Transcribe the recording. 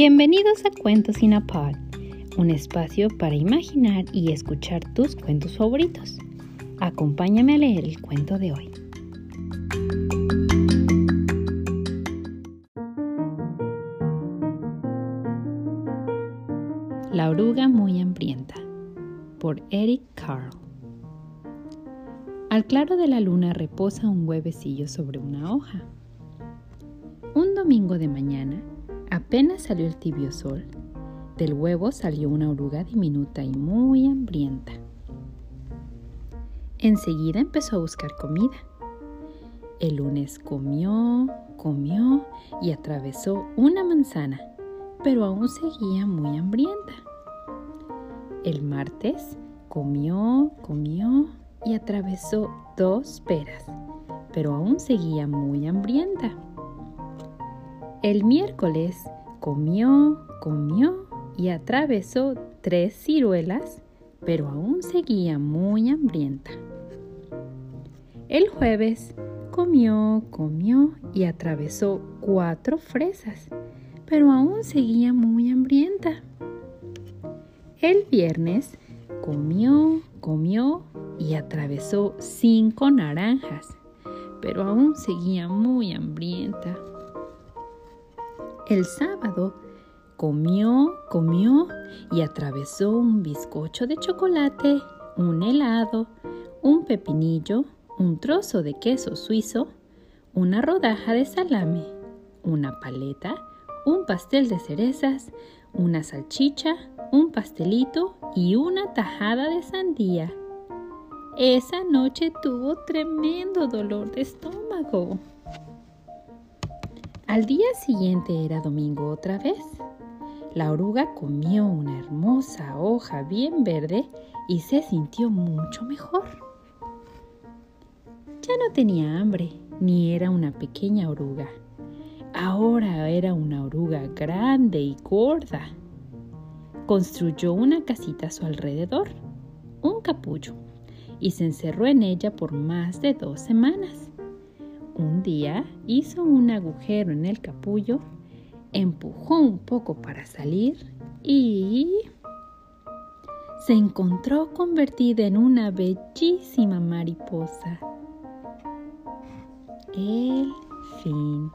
Bienvenidos a Cuentos in a Pod, un espacio para imaginar y escuchar tus cuentos favoritos. Acompáñame a leer el cuento de hoy. La oruga muy hambrienta por Eric Carl. Al claro de la luna reposa un huevecillo sobre una hoja. Un domingo de mañana, Apenas salió el tibio sol, del huevo salió una oruga diminuta y muy hambrienta. Enseguida empezó a buscar comida. El lunes comió, comió y atravesó una manzana, pero aún seguía muy hambrienta. El martes comió, comió y atravesó dos peras, pero aún seguía muy hambrienta. El miércoles comió, comió y atravesó tres ciruelas, pero aún seguía muy hambrienta. El jueves comió, comió y atravesó cuatro fresas, pero aún seguía muy hambrienta. El viernes comió, comió y atravesó cinco naranjas, pero aún seguía muy hambrienta. El sábado comió, comió y atravesó un bizcocho de chocolate, un helado, un pepinillo, un trozo de queso suizo, una rodaja de salame, una paleta, un pastel de cerezas, una salchicha, un pastelito y una tajada de sandía. Esa noche tuvo tremendo dolor de estómago. Al día siguiente era domingo otra vez. La oruga comió una hermosa hoja bien verde y se sintió mucho mejor. Ya no tenía hambre, ni era una pequeña oruga. Ahora era una oruga grande y gorda. Construyó una casita a su alrededor, un capullo, y se encerró en ella por más de dos semanas. Hizo un agujero en el capullo, empujó un poco para salir y se encontró convertida en una bellísima mariposa. El fin.